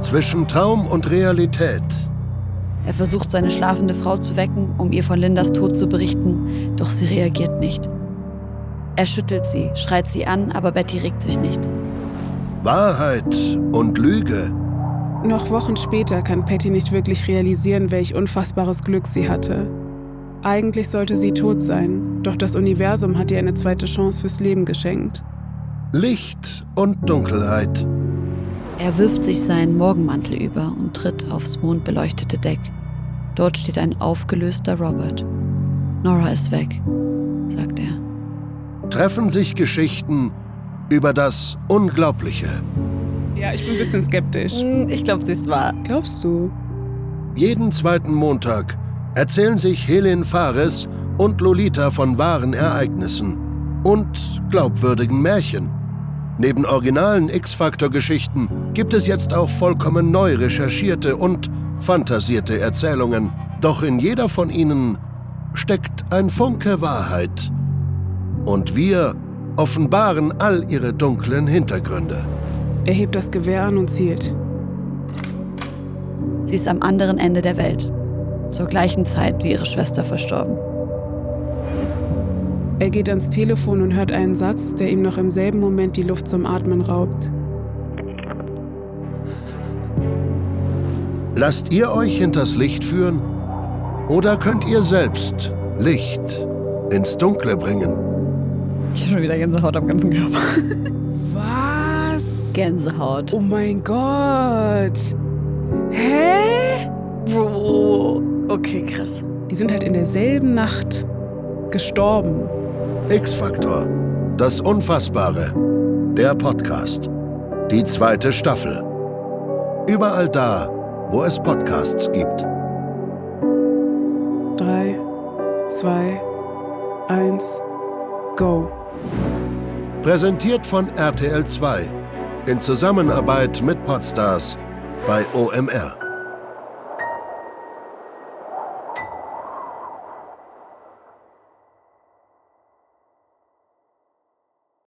zwischen Traum und Realität. Er versucht, seine schlafende Frau zu wecken, um ihr von Lindas Tod zu berichten, doch sie reagiert nicht. Er schüttelt sie, schreit sie an, aber Betty regt sich nicht. Wahrheit und Lüge. Noch Wochen später kann Patty nicht wirklich realisieren, welch unfassbares Glück sie hatte. Eigentlich sollte sie tot sein, doch das Universum hat ihr eine zweite Chance fürs Leben geschenkt. Licht und Dunkelheit. Er wirft sich seinen Morgenmantel über und tritt aufs mondbeleuchtete Deck. Dort steht ein aufgelöster Robert. Nora ist weg, sagt er. Treffen sich Geschichten über das Unglaubliche. Ja, ich bin ein bisschen skeptisch. Hm, Ich glaube, sie ist wahr. Glaubst du? Jeden zweiten Montag erzählen sich Helen Fares und Lolita von wahren Ereignissen und glaubwürdigen Märchen. Neben originalen X-Factor-Geschichten gibt es jetzt auch vollkommen neu recherchierte und fantasierte Erzählungen. Doch in jeder von ihnen steckt ein Funke Wahrheit. Und wir offenbaren all ihre dunklen Hintergründe. Er hebt das Gewehr an und zielt. Sie ist am anderen Ende der Welt. Zur gleichen Zeit wie ihre Schwester verstorben. Er geht ans Telefon und hört einen Satz, der ihm noch im selben Moment die Luft zum Atmen raubt. Lasst ihr euch hinters Licht führen? Oder könnt ihr selbst Licht ins Dunkle bringen? Ich habe schon wieder Gänsehaut am ganzen Körper. Was? Gänsehaut. Oh mein Gott. Hä? Bro. Okay, krass. Die sind halt in derselben Nacht gestorben. X-Faktor. Das Unfassbare. Der Podcast. Die zweite Staffel. Überall da, wo es Podcasts gibt. Drei, zwei, eins, go. Präsentiert von RTL 2 in Zusammenarbeit mit Podstars bei OMR.